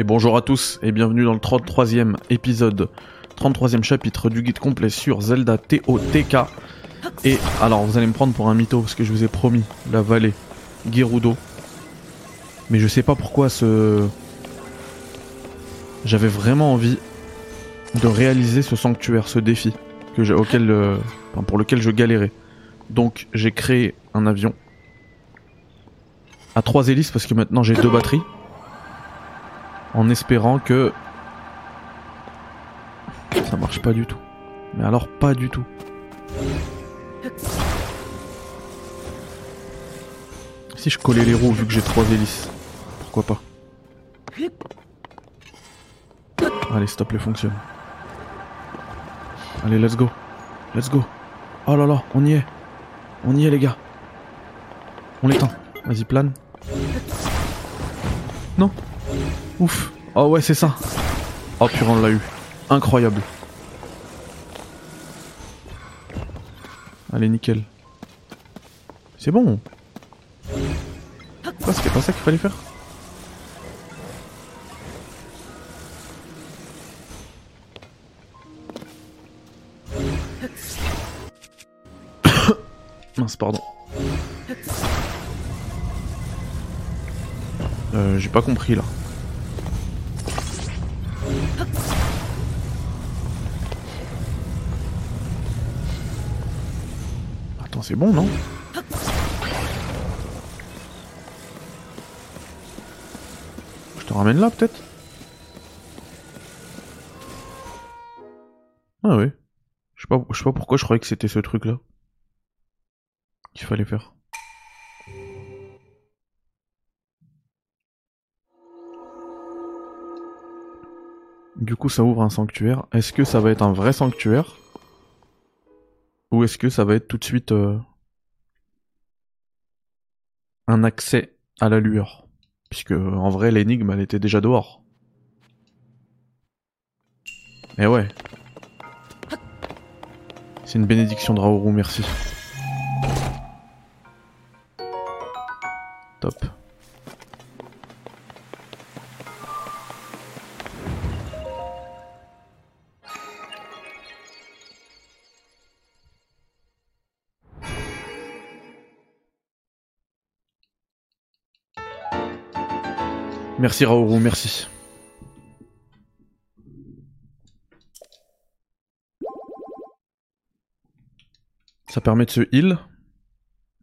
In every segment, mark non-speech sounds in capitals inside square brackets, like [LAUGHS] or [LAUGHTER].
Et bonjour à tous et bienvenue dans le 33e épisode, 33e chapitre du guide complet sur Zelda TOTK. Et alors vous allez me prendre pour un mytho parce que je vous ai promis la vallée Gerudo. Mais je sais pas pourquoi ce... J'avais vraiment envie de réaliser ce sanctuaire, ce défi euh, pour lequel je galérais. Donc j'ai créé un avion à trois hélices parce que maintenant j'ai deux batteries en espérant que ça marche pas du tout. Mais alors pas du tout. Si je collais les roues vu que j'ai trois hélices, pourquoi pas? Allez, stop, les fonctionne. Allez, let's go. Let's go. Oh là là, on y est. On y est les gars. On l'éteint. Vas-y, plane. Non. Ouf. Oh ouais, c'est ça. Oh purée, on l'a eu. Incroyable. Allez, nickel. C'est bon. Quoi, c'était pas ça qu'il fallait faire [COUGHS] Mince, pardon. Euh, j'ai pas compris là. C'est bon, non Je te ramène là, peut-être Ah ouais. Je sais pas, je sais pas pourquoi je croyais que c'était ce truc-là. Qu'il fallait faire. Du coup, ça ouvre un sanctuaire. Est-ce que ça va être un vrai sanctuaire? Ou est-ce que ça va être tout de suite euh, un accès à la lueur? Puisque en vrai, l'énigme, elle était déjà dehors. Eh ouais. C'est une bénédiction de Raoru, merci. Top. Merci Raoru, merci. Ça permet de se heal.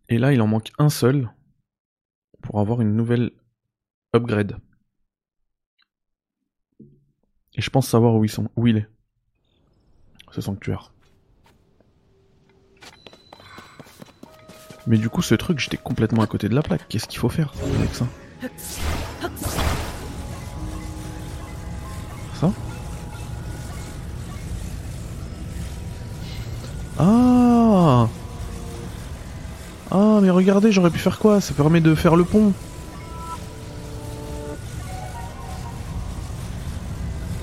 Et là, il en manque un seul pour avoir une nouvelle upgrade. Et je pense savoir où où il est. Ce sanctuaire. Mais du coup, ce truc, j'étais complètement à côté de la plaque. Qu'est-ce qu'il faut faire avec ça? Ah Ah, mais regardez, j'aurais pu faire quoi? Ça permet de faire le pont.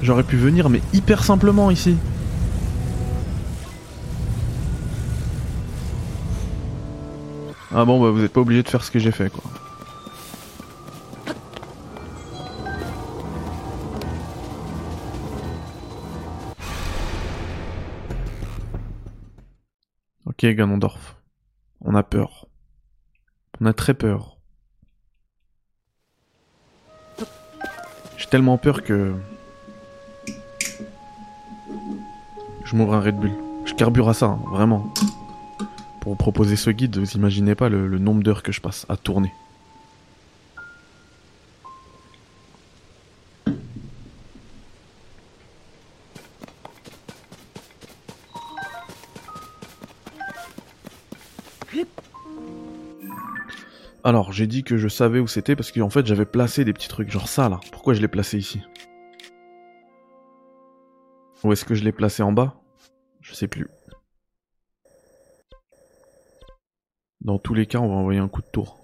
J'aurais pu venir, mais hyper simplement ici. Ah bon, bah vous êtes pas obligé de faire ce que j'ai fait, quoi. Ganondorf. On a peur. On a très peur. J'ai tellement peur que... Je m'ouvre un Red Bull. Je carbure à ça, hein, vraiment. Pour proposer ce guide, vous imaginez pas le nombre d'heures que je passe à tourner. J'ai dit que je savais où c'était parce qu'en fait j'avais placé des petits trucs, genre ça là. Pourquoi je l'ai placé ici? Ou est-ce que je l'ai placé en bas? Je sais plus. Dans tous les cas, on va envoyer un coup de tour.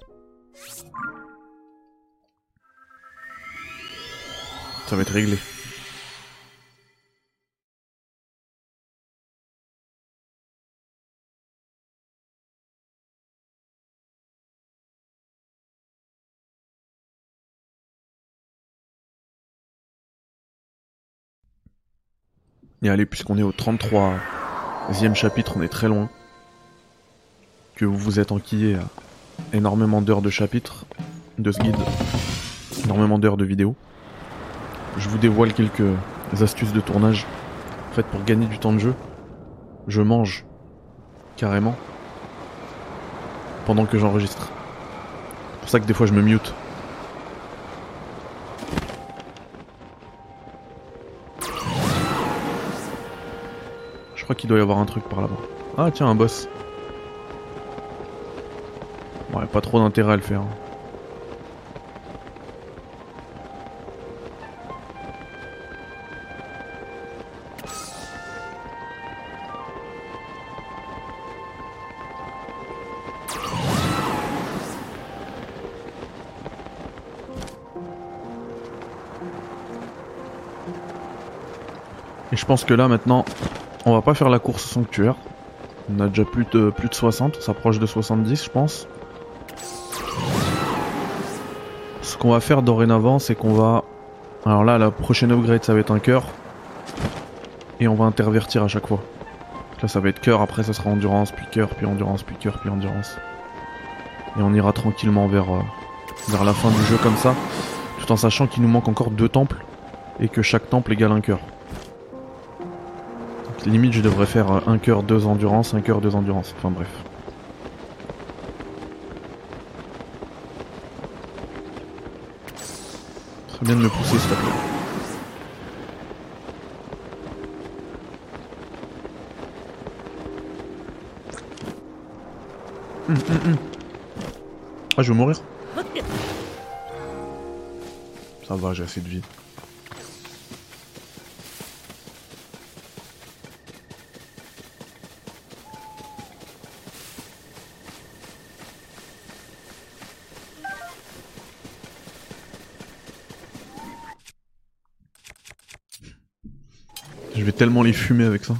Ça va être réglé. Et allez, puisqu'on est au 33e chapitre, on est très loin. Que vous vous êtes enquillé à énormément d'heures de chapitres de ce guide, énormément d'heures de vidéos. Je vous dévoile quelques astuces de tournage. En fait, pour gagner du temps de jeu, je mange carrément pendant que j'enregistre. C'est pour ça que des fois je me mute. Crois qu'il doit y avoir un truc par là-bas. Ah tiens, un boss. Ouais, pas trop d'intérêt à le faire. Et je pense que là maintenant, on va pas faire la course sanctuaire. On a déjà plus de, plus de 60, on s'approche de 70 je pense. Ce qu'on va faire dorénavant, c'est qu'on va... Alors là, la prochaine upgrade, ça va être un cœur. Et on va intervertir à chaque fois. Là, ça va être cœur, après ça sera endurance, puis cœur, puis endurance, puis cœur, puis endurance. Et on ira tranquillement vers, euh, vers la fin du jeu comme ça. Tout en sachant qu'il nous manque encore deux temples. Et que chaque temple égale un cœur. Limite, je devrais faire euh, un cœur, deux endurance, un cœur, deux endurance. Enfin bref. Très bien de me pousser, s'il. Hum, hum, hum. Ah, je vais mourir. Ça va, j'ai assez de vie. Tellement les fumer avec ça.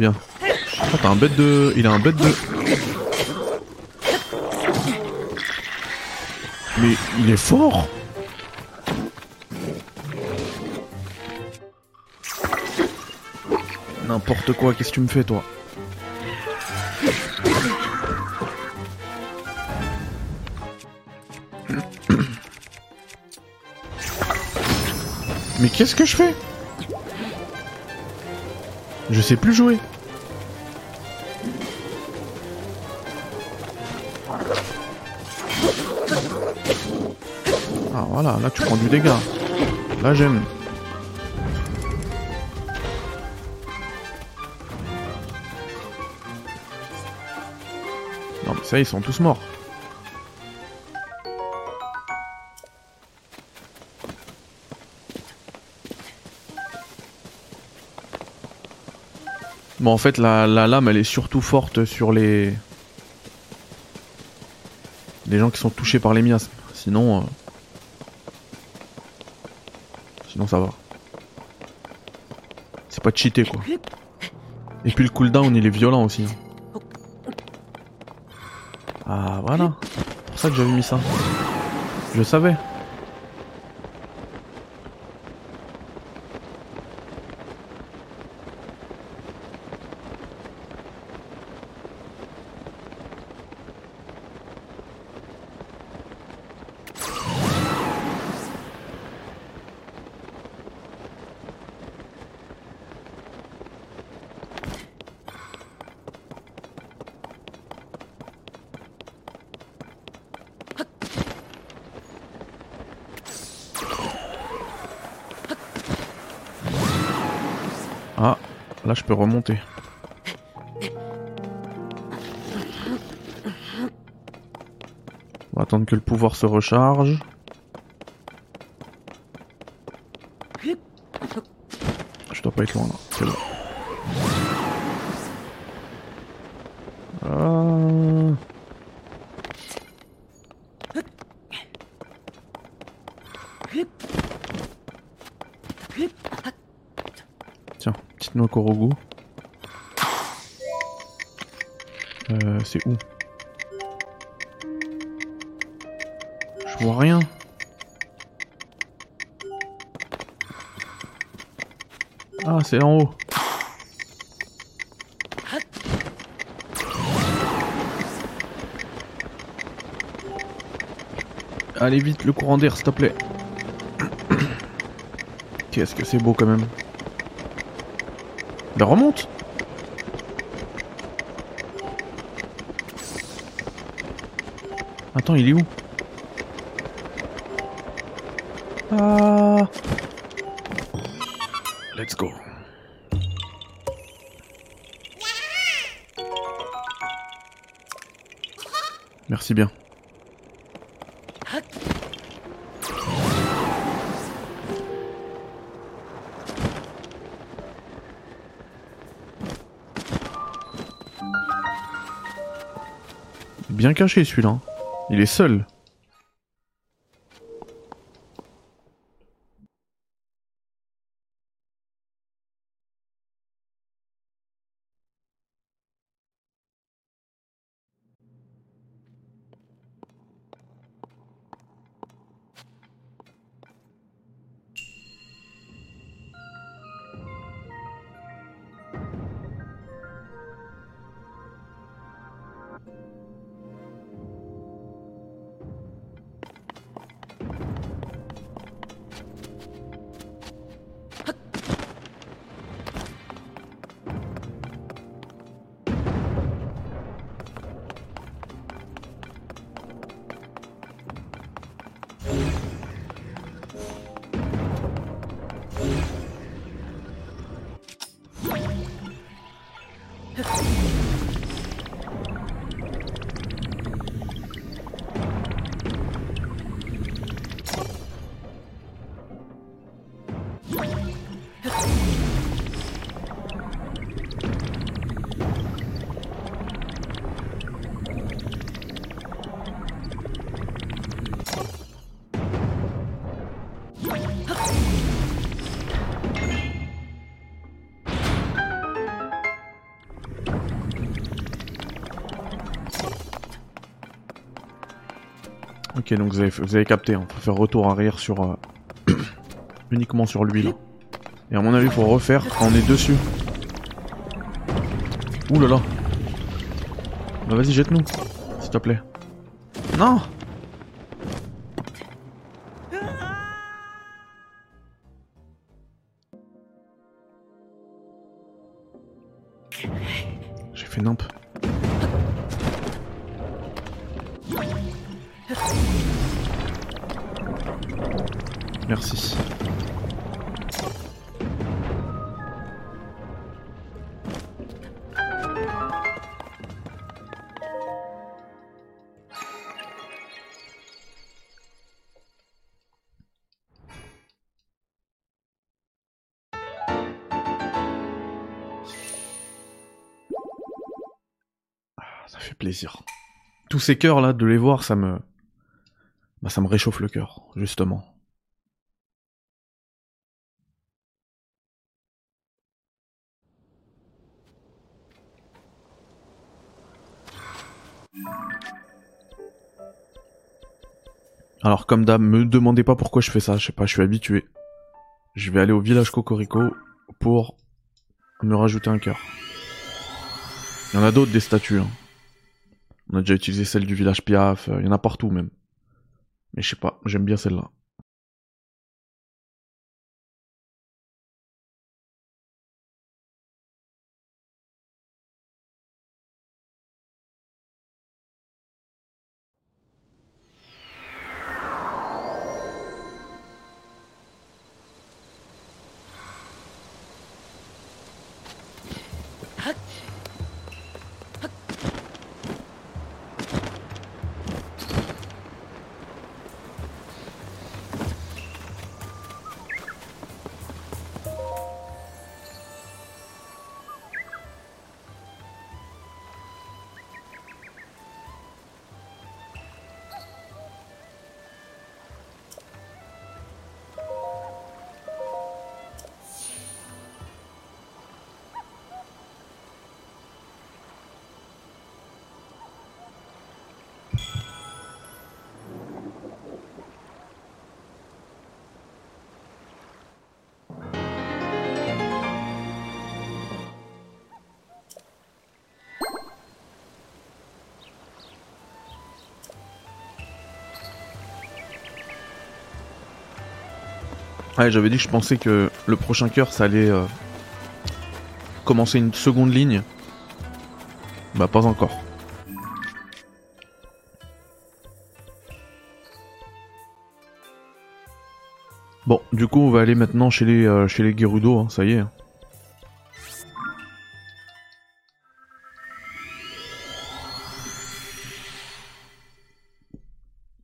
Bien. Ah, t'as un bête de... Il a un bête de... Mais il est fort N'importe quoi, qu'est-ce que tu me fais toi? Mais qu'est-ce que je fais? Je sais plus jouer. Ah voilà, là tu prends du dégât. Là j'aime. Non mais ça ils sont tous morts. En fait la, la lame elle est surtout forte sur les... Les gens qui sont touchés par les miasmes. Sinon... euh, Sinon ça va. C'est pas cheaté quoi. Et puis le cooldown il est violent aussi. hein. Ah voilà. C'est pour ça que j'avais mis ça. Je savais. Ah, là je peux remonter. On va attendre que le pouvoir se recharge. Je dois pas être loin là, c'est bon. Ah. Euh, c'est où? Je vois rien. Ah, c'est en haut. Allez vite, le courant d'air, s'il te plaît. [COUGHS] Qu'est-ce que c'est beau quand même. Ben remonte Attends, il est où? Ah Let's go. Merci bien. Bien caché celui-là. hein. Il est seul. Ok, donc vous avez, capté, on peut faire retour arrière sur... euh, [COUGHS] uniquement sur lui là. Et à mon avis, faut refaire quand on est dessus. Ouh là là. Bah vas-y, jette-nous, s'il te plaît. Non plaisir. Tous ces cœurs là, de les voir, ça me. Bah, ça me réchauffe le cœur, justement. Alors comme d'hab, me demandez pas pourquoi je fais ça, je sais pas, je suis habitué. Je vais aller au village Cocorico pour me rajouter un cœur. Il y en a d'autres des statues. hein. On a déjà utilisé celle du village Piaf, euh, il y en a partout même. Mais je sais pas, j'aime bien celle-là. Ouais, j'avais dit que je pensais que le prochain cœur, ça allait euh, commencer une seconde ligne. Bah, pas encore. Bon, du coup, on va aller maintenant chez les, euh, chez les Gerudo, hein, ça y est.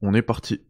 On est parti.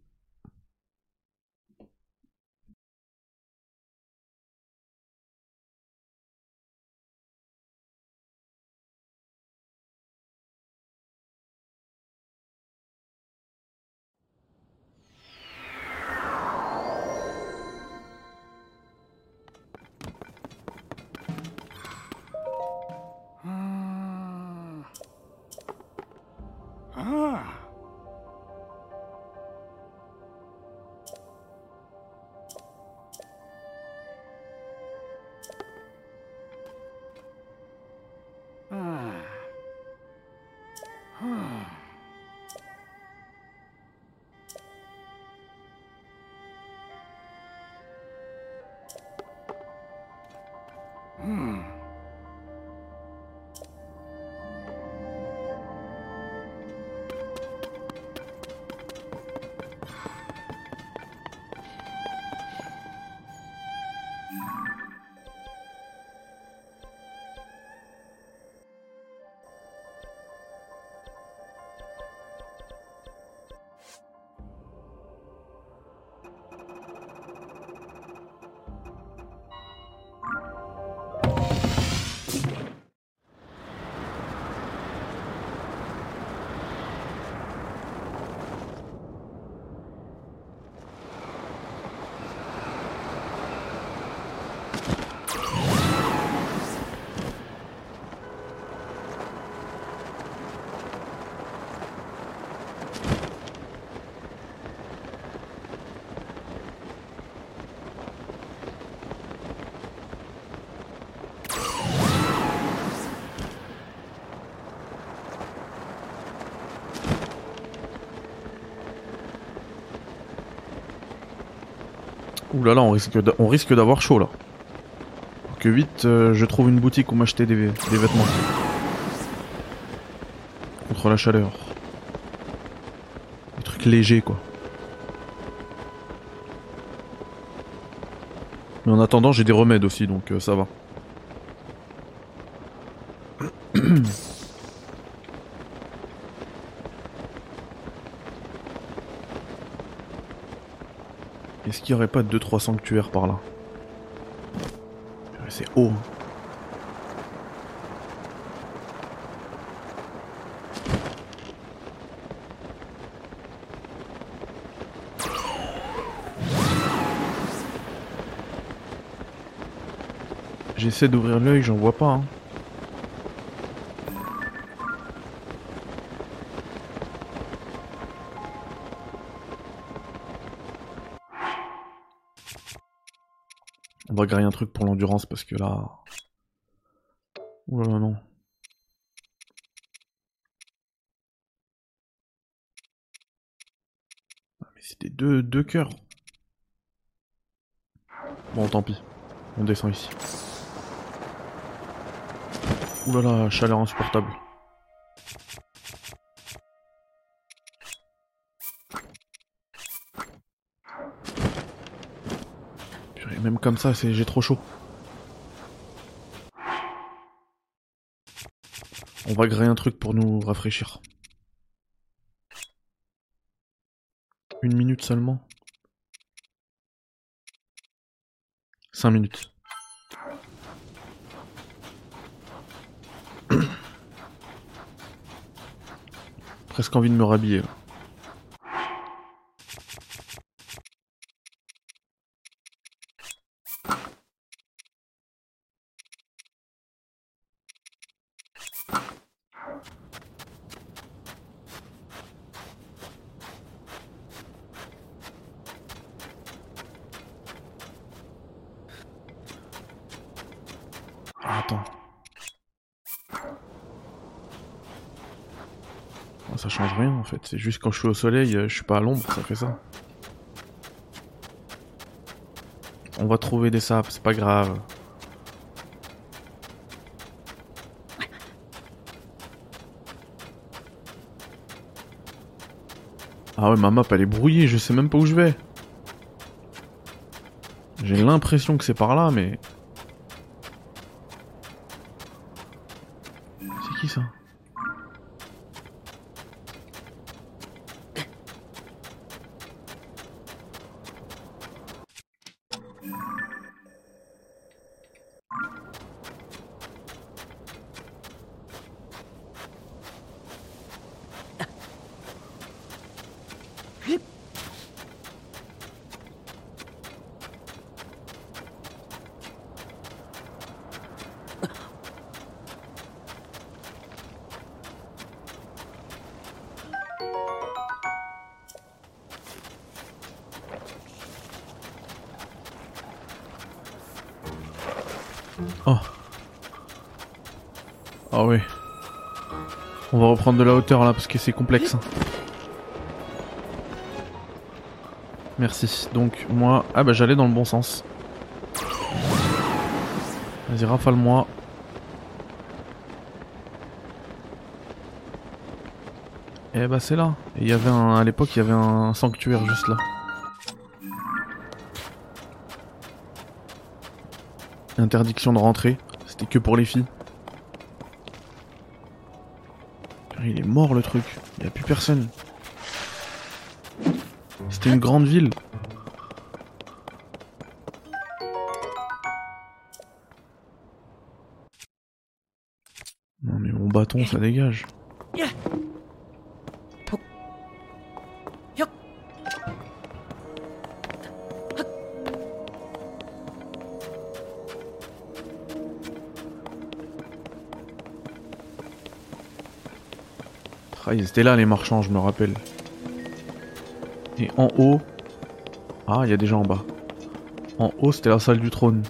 Ouh là là, on risque d'avoir chaud là. Que vite, euh, je trouve une boutique où m'acheter des, des vêtements. Contre la chaleur. Des trucs légers quoi. Mais en attendant, j'ai des remèdes aussi, donc euh, ça va. Est-ce qu'il y aurait pas 2-3 sanctuaires par là? C'est haut. hein. J'essaie d'ouvrir l'œil, j'en vois pas. hein. On va griller un truc pour l'endurance parce que là. Ouh là là non. Ah, mais c'était deux, deux cœurs. Bon, tant pis. On descend ici. Ouh là là, chaleur insupportable. Même comme ça, c'est j'ai trop chaud. On va griller un truc pour nous rafraîchir. Une minute seulement. Cinq minutes. [COUGHS] Presque envie de me rhabiller. Ah, attends. Ah, Ça change rien en fait, c'est juste quand je suis au soleil, euh, je suis pas à l'ombre, ça fait ça. On va trouver des sapes, c'est pas grave. Ah ouais, ma map elle est brouillée, je sais même pas où je vais. J'ai l'impression que c'est par là, mais... C'est qui ça? Reprendre de la hauteur là parce que c'est complexe. Merci. Donc moi... Ah bah j'allais dans le bon sens. Vas-y rafale-moi. Et bah c'est là. Il y avait un... À l'époque il y avait un sanctuaire juste là. Interdiction de rentrer. C'était que pour les filles. Mort le truc. Il a plus personne. C'était une grande ville. Non mais mon bâton ça dégage. Ah, ils étaient là les marchands, je me rappelle. Et en haut... Ah, il y a des gens en bas. En haut, c'était la salle du trône.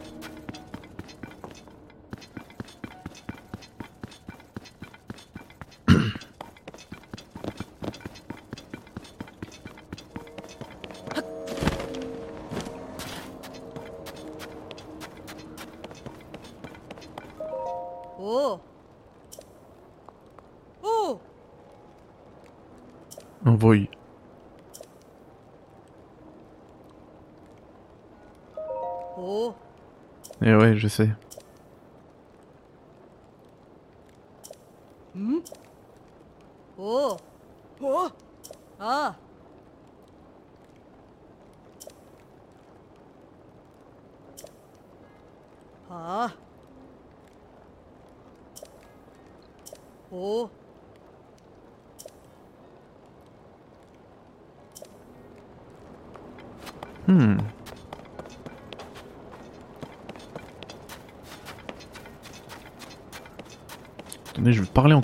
Je sais.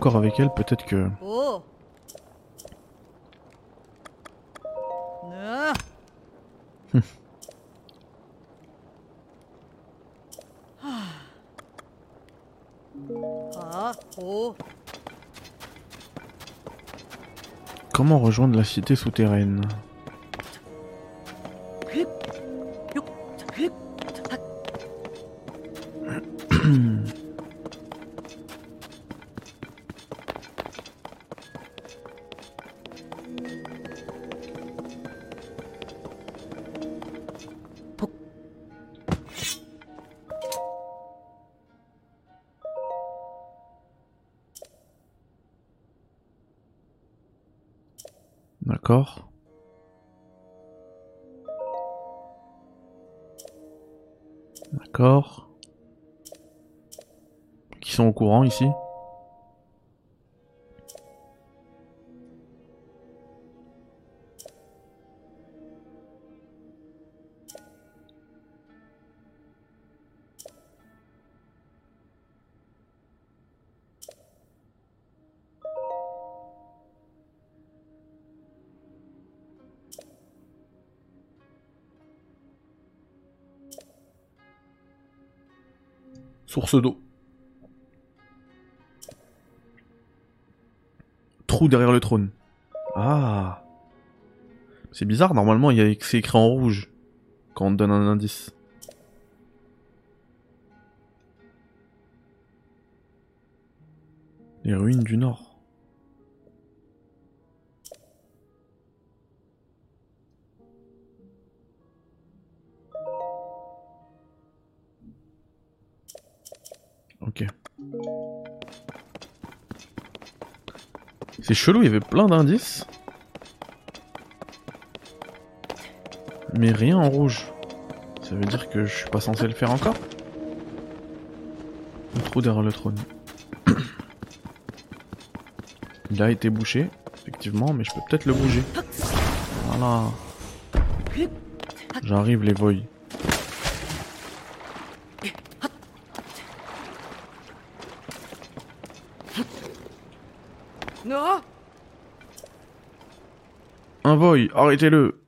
Encore avec elle, peut-être que... Oh. [LAUGHS] Comment rejoindre la cité souterraine? D'accord. D'accord. Qui sont au courant ici? Trou derrière le trône. Ah. C'est bizarre, normalement, c'est écrit en rouge quand on donne un indice. Les ruines du nord. Ok. C'est chelou, il y avait plein d'indices. Mais rien en rouge. Ça veut dire que je suis pas censé le faire encore Le trou derrière le trône. [COUGHS] Il a été bouché, effectivement, mais je peux peut-être le bouger. Voilà. J'arrive les voy. Non Un voy, arrêtez-le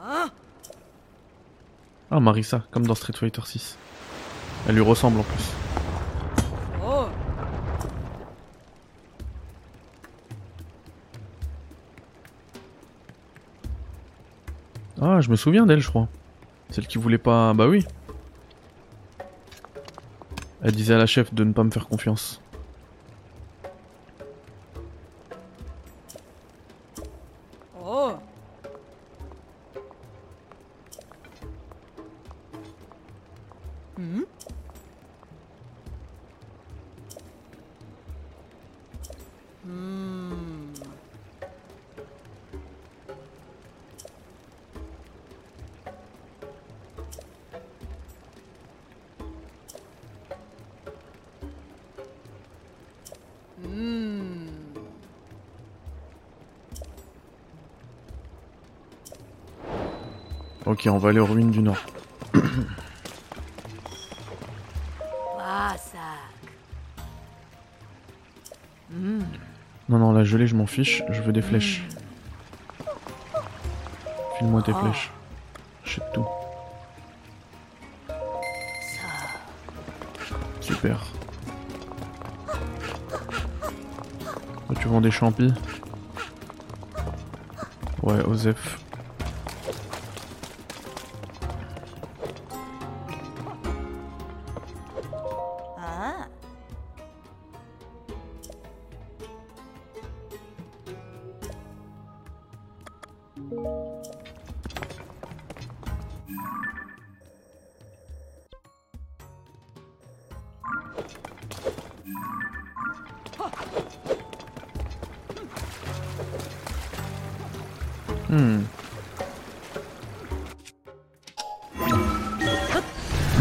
Ah Ah Marissa, comme dans Street Fighter 6. Elle lui ressemble en plus. Ah, je me souviens d'elle, je crois. Celle qui voulait pas... Bah oui. Elle disait à la chef de ne pas me faire confiance. Ok, on va aller aux ruines du nord. Non, non, la gelée, je m'en fiche. Je veux des flèches. File-moi tes flèches. Achète tout. Super. Tu vends des champis? Ouais, Osef.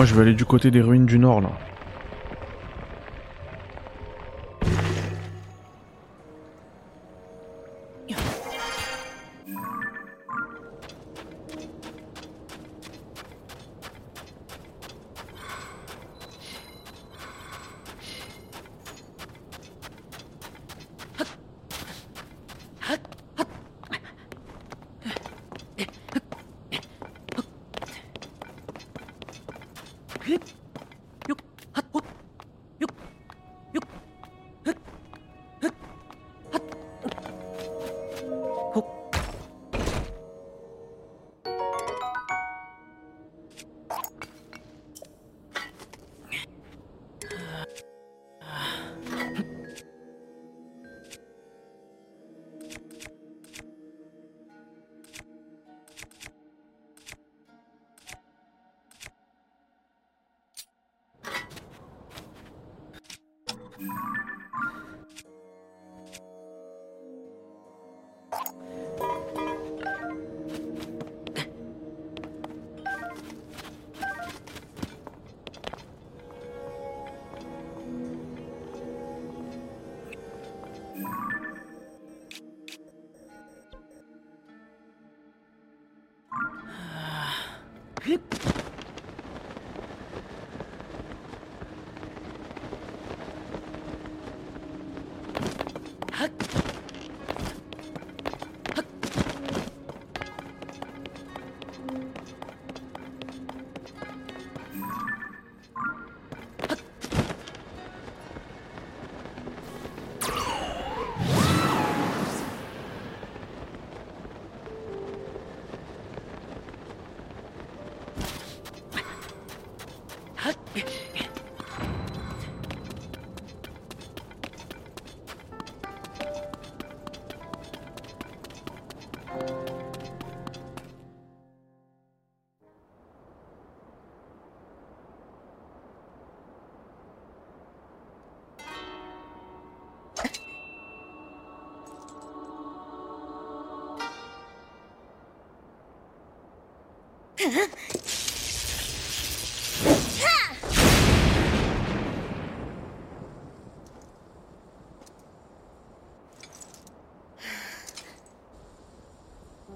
Je vais aller du côté des ruines du nord, là.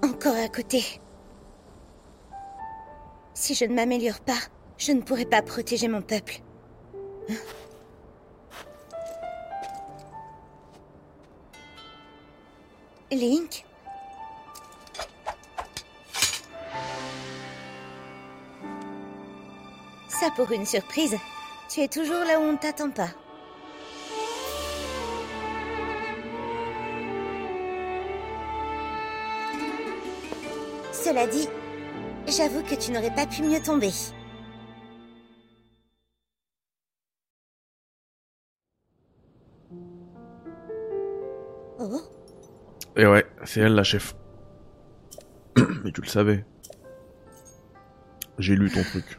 Encore à côté. Si je ne m'améliore pas, je ne pourrai pas protéger mon peuple. Pour une surprise. Tu es toujours là où on ne t'attend pas. Cela dit, j'avoue que tu n'aurais pas pu mieux tomber. Oh, Et ouais, c'est elle la chef. [CLEARS THROAT] Mais tu le savais. J'ai lu ton truc.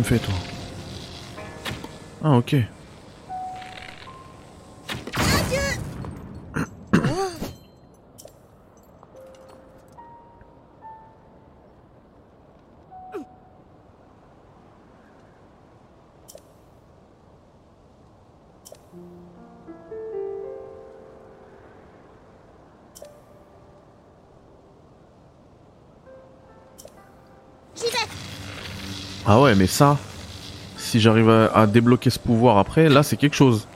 Me fais mais ça, si j'arrive à, à débloquer ce pouvoir après, là c'est quelque chose.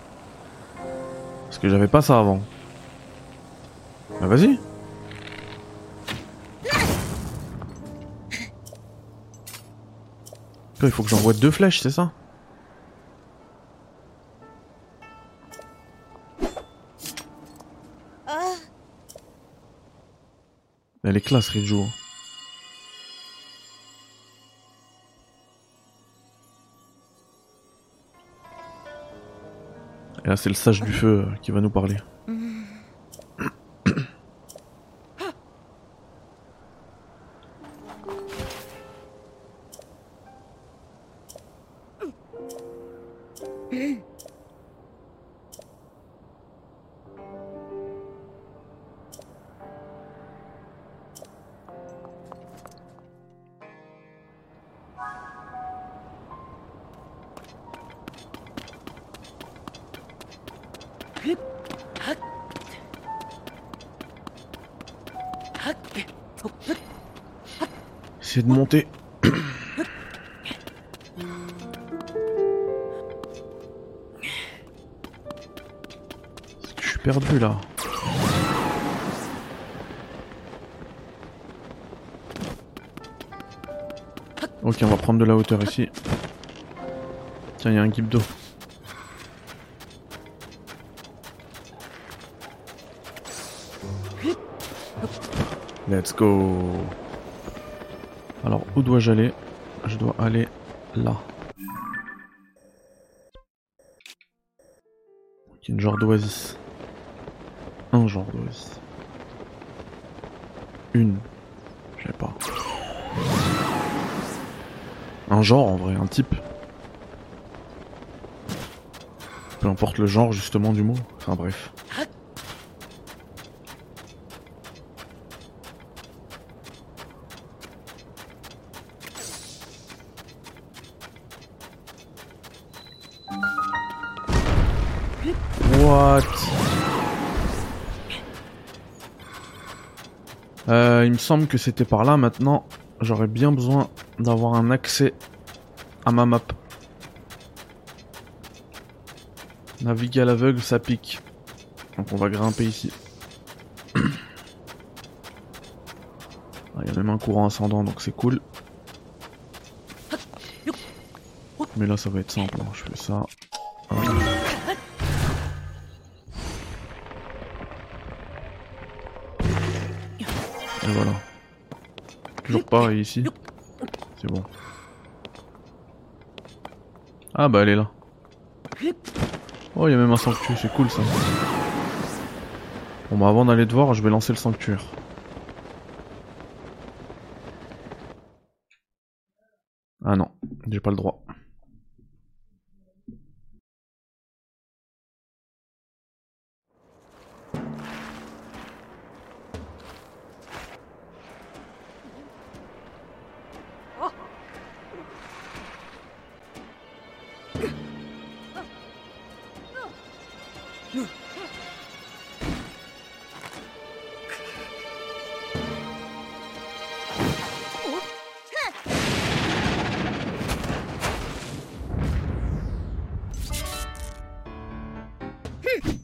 Parce que j'avais pas ça avant. Bah vas-y. Il faut que j'envoie deux flèches, c'est ça? Oh, Elle est classe, Ridjo. C'est le sage du feu euh, qui va nous parler. Essayer Tiens, il y a un guide d'eau. Let's go. Alors, où dois-je aller? Je dois aller là. Ok, une genre d'oasis. Un genre d'oasis. Une. Je sais pas. Un genre en vrai, un type. Peu importe le genre justement du mot. Enfin bref. What? Euh, il me semble que c'était par là maintenant. J'aurais bien besoin d'avoir un accès à ma map. Naviguer à l'aveugle, ça pique. Donc on va grimper ici. Il y a même un courant ascendant, donc c'est cool. Mais là, ça va être simple. hein. Je fais ça. Et voilà. Toujours pareil ici. C'est bon. Ah bah elle est là. Oh, il y a même un sanctuaire, c'est cool ça. Bon bah avant d'aller te voir, je vais lancer le sanctuaire. Ah non, j'ai pas le droit. Hmm.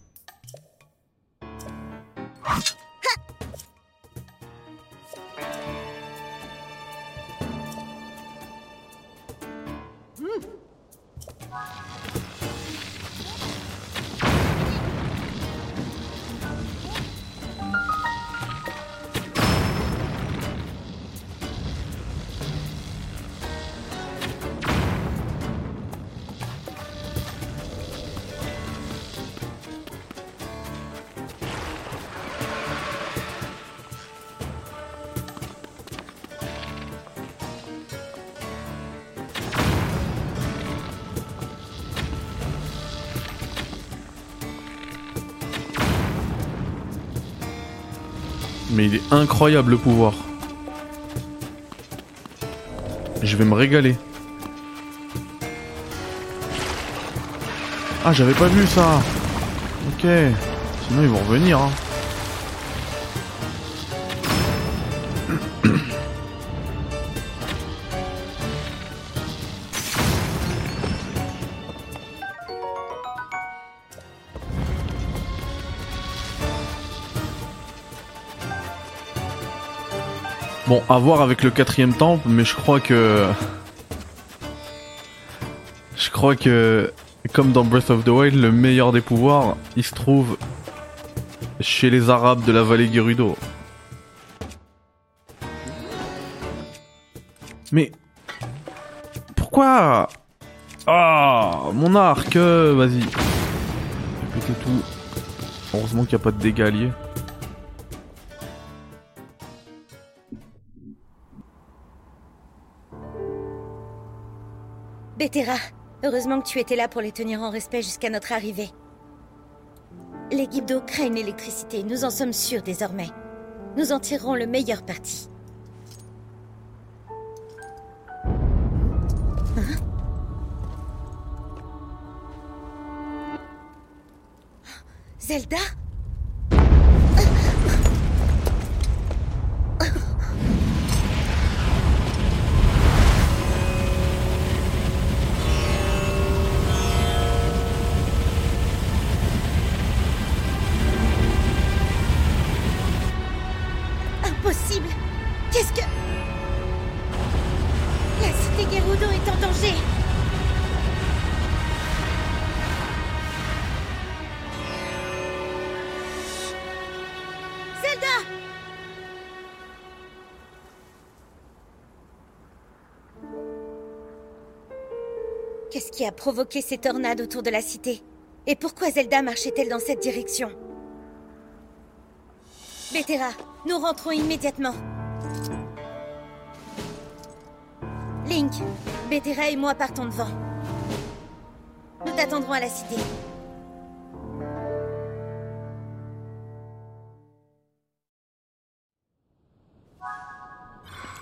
Mais il est incroyable le pouvoir. Je vais me régaler. Ah, j'avais pas vu ça. Ok. Sinon ils vont revenir. Hein. Bon, à voir avec le quatrième temple, mais je crois que... Je crois que, comme dans Breath of the Wild, le meilleur des pouvoirs, il se trouve chez les Arabes de la vallée Gerudo. Mais... Pourquoi? Ah Mon arc euh, Vas-y. Tout. Heureusement qu'il n'y a pas de dégâts alliés. Bétéra, heureusement que tu étais là pour les tenir en respect jusqu'à notre arrivée. Les Gibdo craignent l'électricité, nous en sommes sûrs désormais. Nous en tirerons le meilleur parti. Hein? Zelda? Provoqué ces tornades autour de la cité Et pourquoi Zelda marchait-elle dans cette direction Bétéra, nous rentrons immédiatement. Link, Bétéra et moi partons devant. Nous t'attendrons à la cité.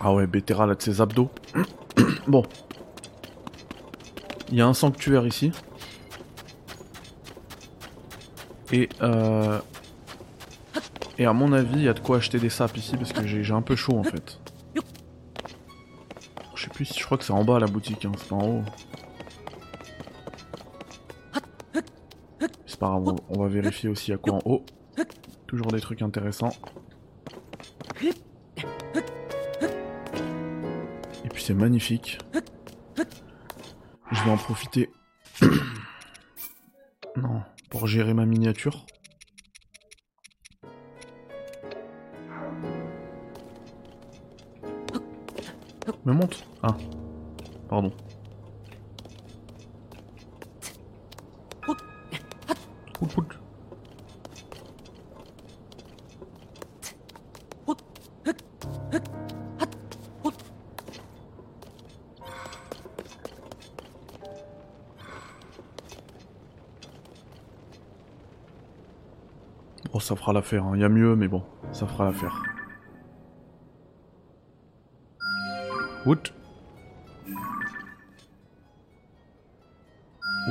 Ah ouais, Bétéra là de ses abdos. [COUGHS] bon. Il y a un sanctuaire ici. Et euh... Et à mon avis, il y a de quoi acheter des sapes ici parce que j'ai un peu chaud en fait. Je sais plus je crois que c'est en bas la boutique, hein, c'est pas en haut. c'est pas grave, on va vérifier aussi à quoi en haut. Toujours des trucs intéressants. Et puis c'est magnifique. Profiter. [COUGHS] non, pour gérer ma miniature. Me monte Ah. Pardon. Ça fera l'affaire. Il y a mieux, mais bon, ça fera l'affaire. Wood.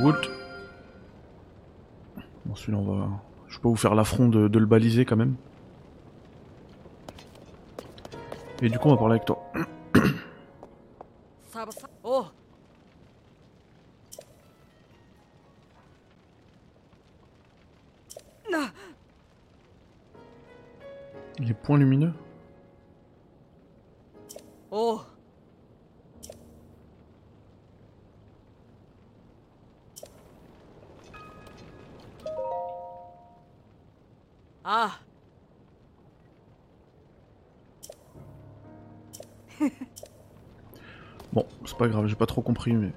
Wood. Bon, celui-là, on va. Je peux vous faire l'affront de le baliser quand même. Et du coup, on va parler avec toi. Les points lumineux 오. 아. [LAUGHS] Bon, c'est pas grave, j'ai pas trop compris, mais.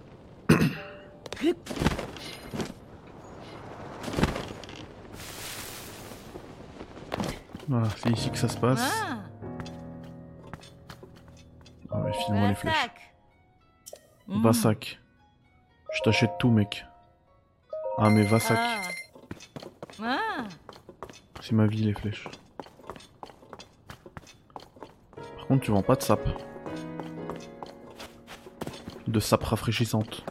Voilà, c'est ici que ça se passe. Ah, ah mais file-moi les flèches. Vassac. Hmm. Je t'achète tout, mec. Ah, mais Vassac. Ah. Ah. C'est ma vie, les flèches. Par contre, tu vends pas de sap. De sap rafraîchissante.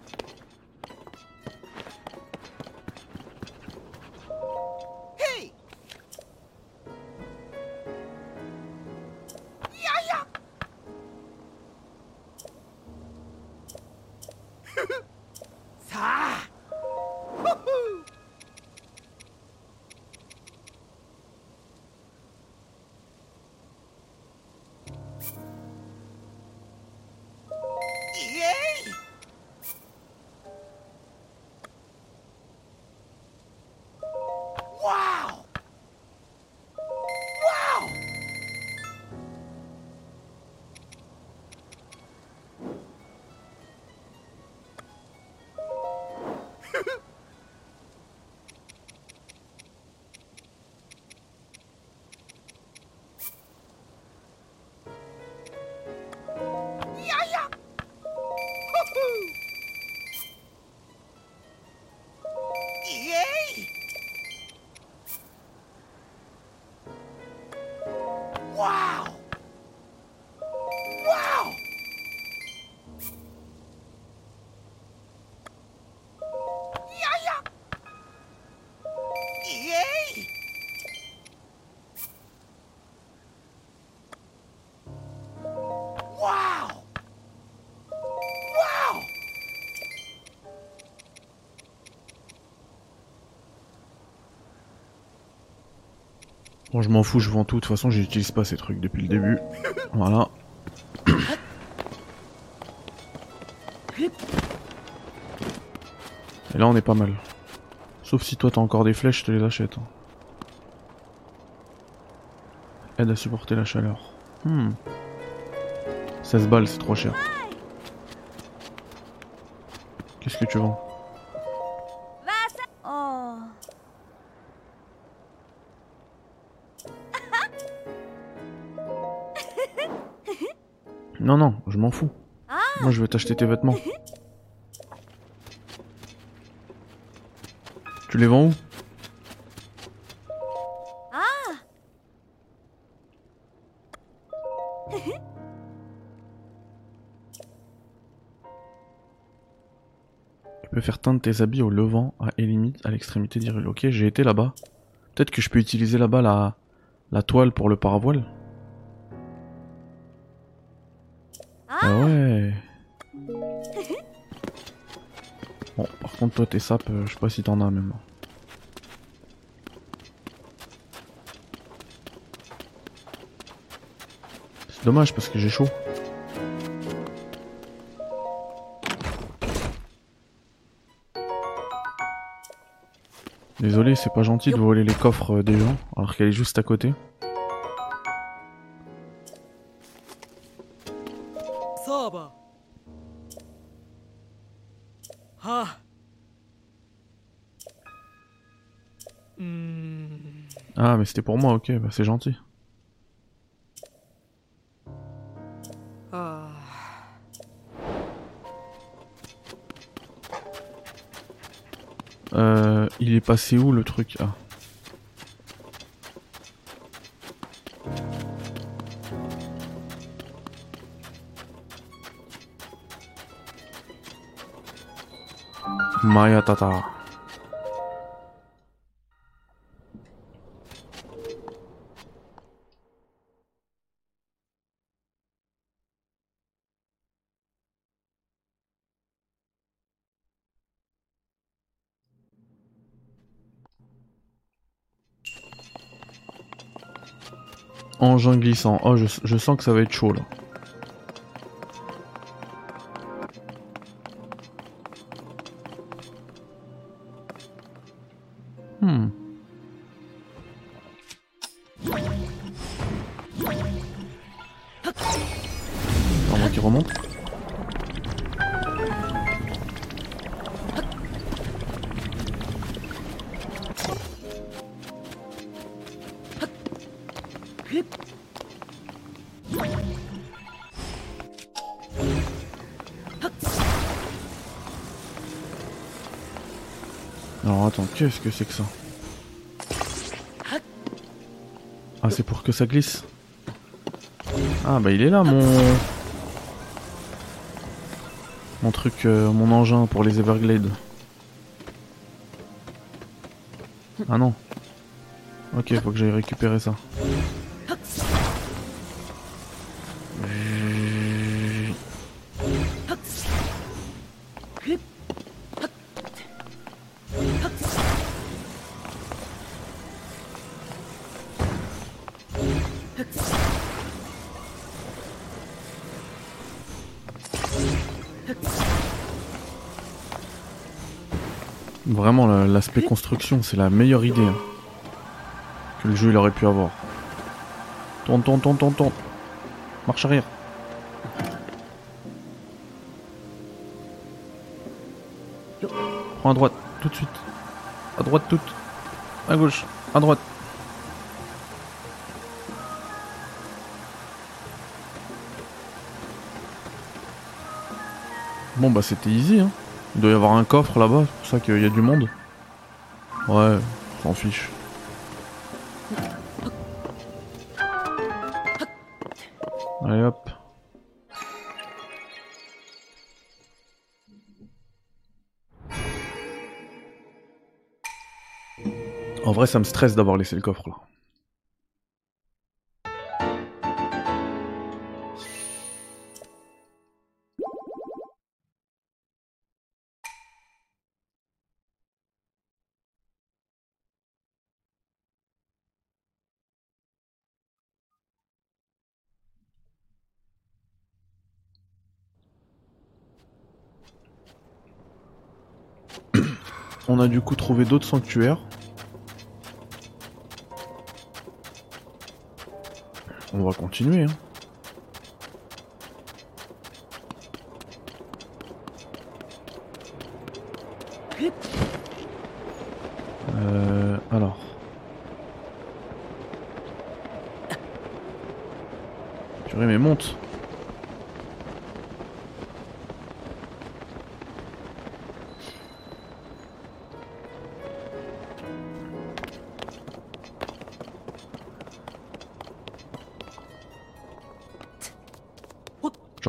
Bon, je m'en fous, je vends tout. De toute façon, j'utilise pas ces trucs depuis le début. Voilà. Et là, on est pas mal. Sauf si toi, t'as encore des flèches, je te les achète. hein. Aide à supporter la chaleur. Hmm. 16 balles, c'est trop cher. Qu'est-ce que tu vends? Non, non, je m'en fous. Moi, je vais t'acheter tes vêtements. [LAUGHS] Tu les vends où? [LAUGHS] Tu peux faire teindre tes habits au levant à Elimite à l'extrémité d'Irul. Ok, j'ai été là-bas. Peut-être que je peux utiliser là-bas la, la toile pour le paravoile. Ah ouais [LAUGHS] Bon, par contre, toi, tes sapes, euh, je sais pas si t'en as même. C'est dommage parce que j'ai chaud. Désolé, c'est pas gentil de voler les coffres euh, des gens alors qu'elle est juste à côté. Mais c'était pour moi, ok, bah c'est gentil. Euh, il est passé où le truc Ah. Maya Tata. Engin glissant. Oh, je, sens que ça va être chaud là. Qu'est-ce que c'est que ça Ah c'est pour que ça glisse Ah bah il est là mon... Mon truc, euh, mon engin pour les Everglades. Ah non. Ok, faut que j'aille récupérer ça. Vraiment, la- l'aspect construction, c'est la meilleure idée hein, que le jeu il aurait pu avoir. Tourne, tourne, tourne, tourne, tourne. Marche arrière. Prends à droite, tout de suite. À droite, toute. À gauche, à droite. Bon bah c'était easy hein. Il doit y avoir un coffre là-bas, c'est pour ça qu'il y a du monde. Ouais, s'en fiche. Allez hop. En vrai, ça me stresse d'avoir laissé le coffre là. On a du coup trouvé d'autres sanctuaires. On va continuer. Hein. Euh, alors. Purée, mais monte.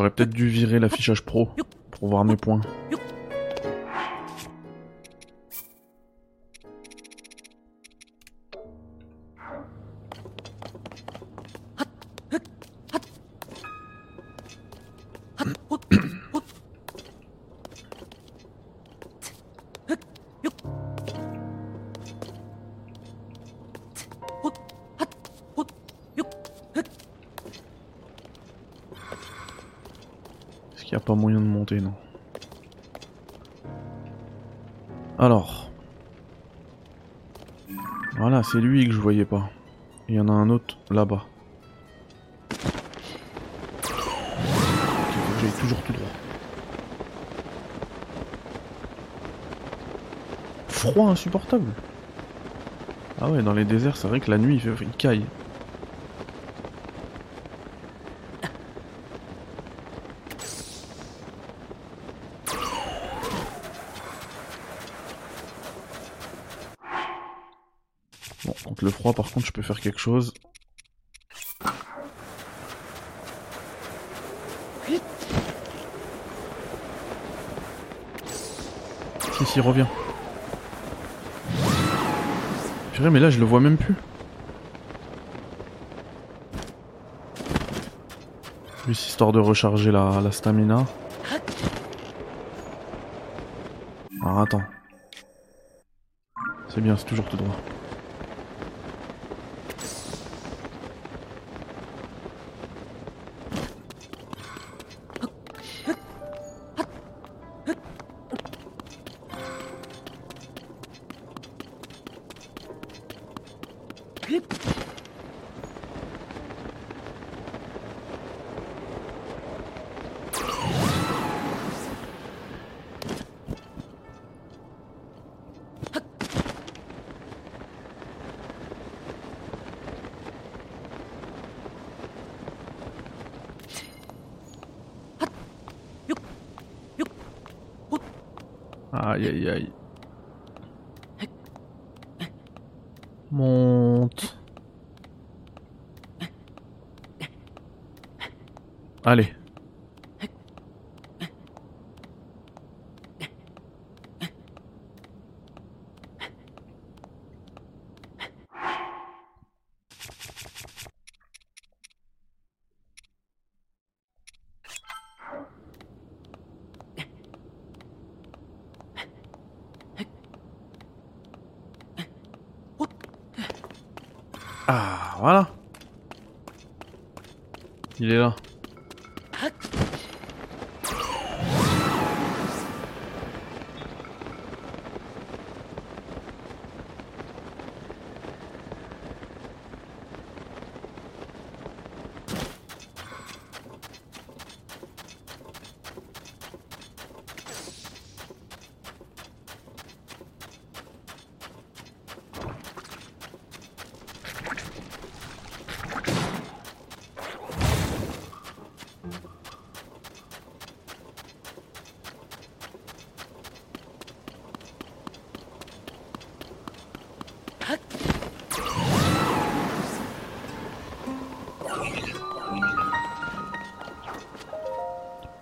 J'aurais peut-être dû virer l'affichage pro pour voir mes points. Ah ouais, dans les déserts, c'est vrai que la nuit, il, fait, il caille. Bon, contre le froid, par contre, je peux faire quelque chose. Si, si, reviens. Mais là, je le vois même plus. Juste histoire de recharger la, la stamina. Alors attends. C'est bien, c'est toujours tout droit.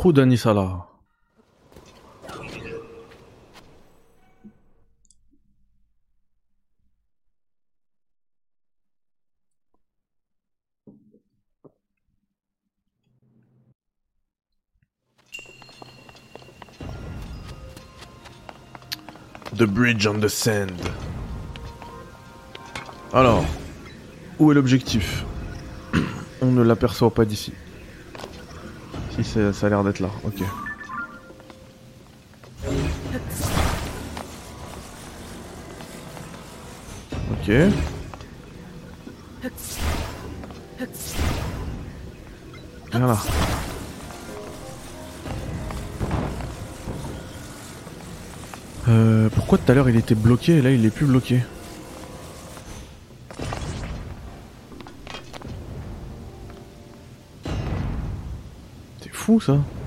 Koudani Salah. The Bridge on the Sand. Alors, où est l'objectif? [CLEARS THROAT] On ne l'aperçoit pas d'ici. Si, ça a l'air d'être là, ok. Ok. Voilà. Euh, pourquoi tout à l'heure il était bloqué et là il est plus bloqué? Fou ça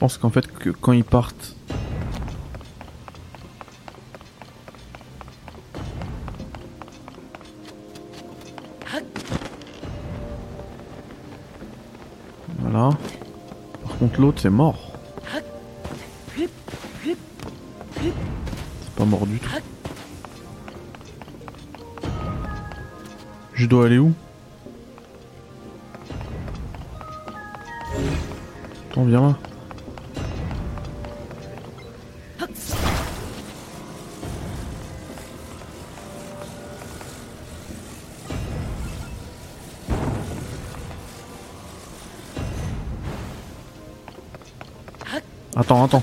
Je pense qu'en fait, que quand ils partent. Voilà. Par contre, l'autre, c'est mort. C'est pas mort du tout. Je dois aller où? Attends, viens là. Attends, attends.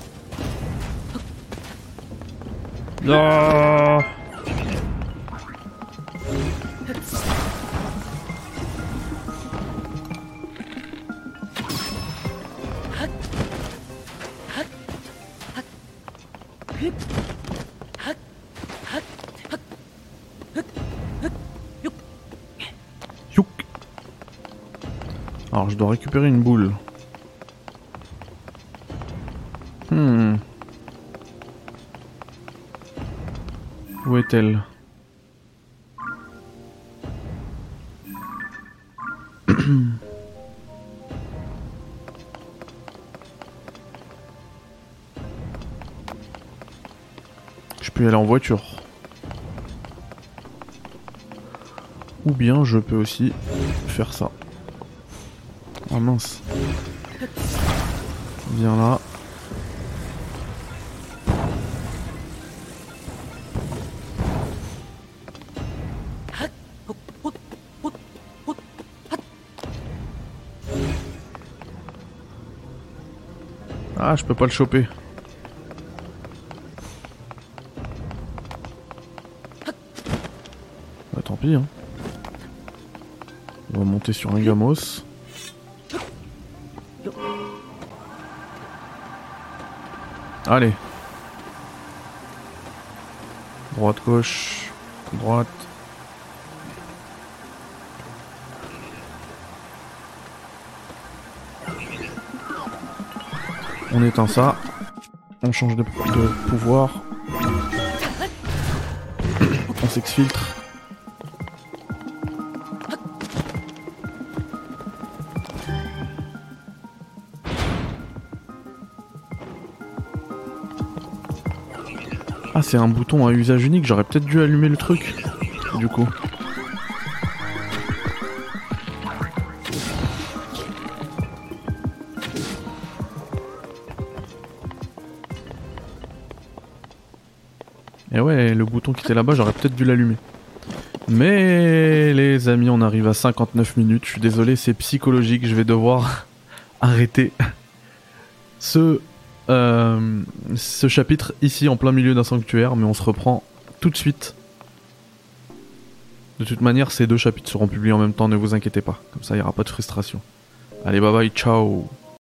Alors je dois récupérer une boule. Je peux aller en voiture. Ou bien je peux aussi faire ça. Oh mince. Viens là. Je peux pas le choper. Bah tant pis hein. On va monter sur un gamos. Allez. Droite, gauche, droite. On éteint ça. On change de, pouvoir. On s'exfiltre. Ah, c'est un bouton à usage unique. J'aurais peut-être dû allumer le truc. Du coup. Le bouton qui était là-bas, j'aurais peut-être dû l'allumer. Mais les amis, on arrive à 59 minutes. Je suis désolé, c'est psychologique. Je vais devoir [LAUGHS] arrêter [LAUGHS] ce, euh, ce chapitre ici en plein milieu d'un sanctuaire. Mais on se reprend tout de suite. De toute manière, ces deux chapitres seront publiés en même temps, ne vous inquiétez pas. Comme ça, il n'y aura pas de frustration. Allez, bye bye, ciao